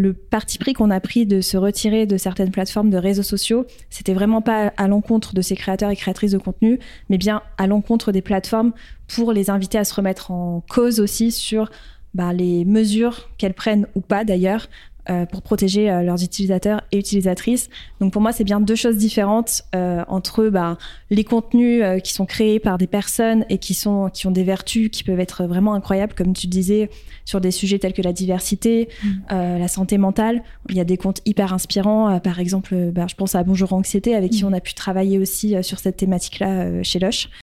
le parti pris qu'on a pris de se retirer de certaines plateformes de réseaux sociaux, c'était vraiment pas à l'encontre de ces créateurs et créatrices de contenu, mais bien à l'encontre des plateformes pour les inviter à se remettre en cause aussi sur bah, les mesures qu'elles prennent ou pas d'ailleurs euh, pour protéger euh, leurs utilisateurs et utilisatrices. Donc pour moi, c'est bien deux choses différentes euh, entre bah, les contenus qui sont créés par des personnes et qui, sont, qui ont des vertus qui peuvent être vraiment incroyables, comme tu disais, sur des sujets tels que la diversité, mmh. la santé mentale. Il y a des comptes hyper inspirants. par exemple, bah, je pense à Bonjour Anxiété, avec qui mmh. on a pu travailler aussi sur cette thématique-là chez Lush.